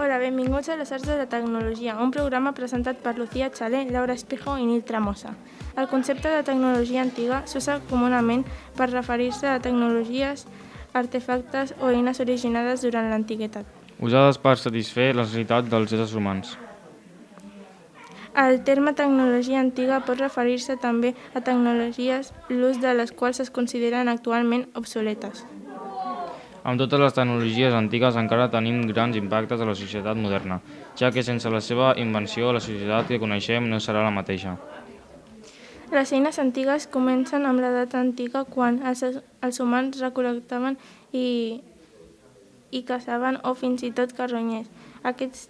Hola, benvinguts a les Arts de la Tecnologia, un programa presentat per Lucía Chalé, Laura Espejo i Nil Tramosa. El concepte de tecnologia antiga s'usa comunament per referir-se a tecnologies, artefactes o eines originades durant l'antiguitat. usades per satisfer les necessitats dels éssers humans. El terme tecnologia antiga pot referir-se també a tecnologies l'ús de les quals es consideren actualment obsoletes. Amb totes les tecnologies antigues encara tenim grans impactes a la societat moderna, ja que sense la seva invenció la societat que coneixem no serà la mateixa. Les eines antigues comencen amb l'edat antiga quan els, els humans recol·lectaven i, i caçaven o fins i tot carronyers. Aquests,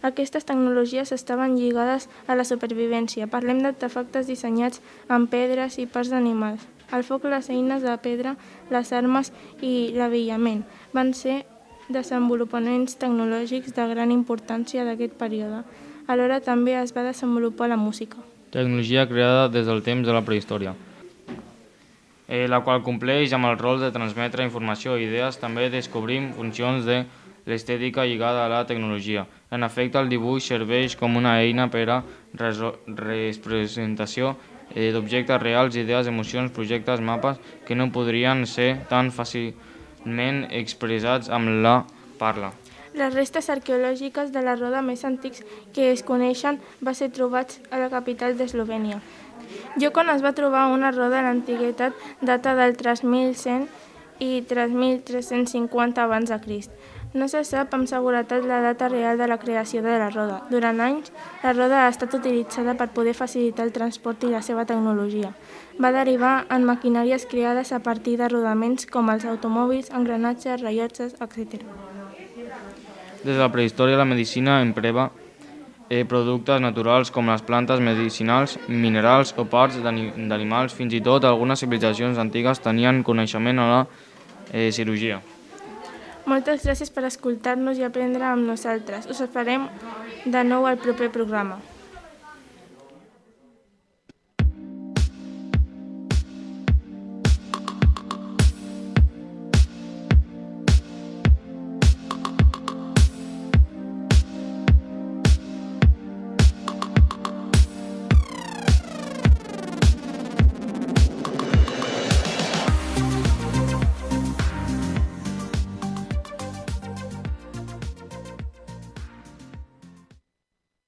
aquestes tecnologies estaven lligades a la supervivència. Parlem d'artefactes dissenyats amb pedres i parts d'animals. El foc, les eines de pedra, les armes i l'avillament van ser desenvolupaments tecnològics de gran importància d'aquest període. Alhora també es va desenvolupar la música. Tecnologia creada des del temps de la prehistòria, eh, la qual compleix amb el rol de transmetre informació i idees. També descobrim funcions de l'estètica lligada a la tecnologia. En efecte, el dibuix serveix com una eina per a representació eh, d'objectes reals, idees, emocions, projectes, mapes, que no podrien ser tan fàcilment expressats amb la parla. Les restes arqueològiques de la roda més antics que es coneixen va ser trobats a la capital d'Eslovènia. Yukon es va trobar una roda a l'antiguitat data del 3100 i 3350 abans de Crist. No se sap amb seguretat la data real de la creació de la roda. Durant anys, la roda ha estat utilitzada per poder facilitar el transport i la seva tecnologia. Va derivar en maquinàries creades a partir de rodaments com els automòbils, engranatges, rellotges, etc. Des de la prehistòria la medicina empreva eh, productes naturals com les plantes medicinals, minerals o parts d'ani- d'animals. Fins i tot algunes civilitzacions antigues tenien coneixement a la eh, cirurgia. Moltes gràcies per escoltar-nos i aprendre amb nosaltres. Us esperem de nou al proper programa.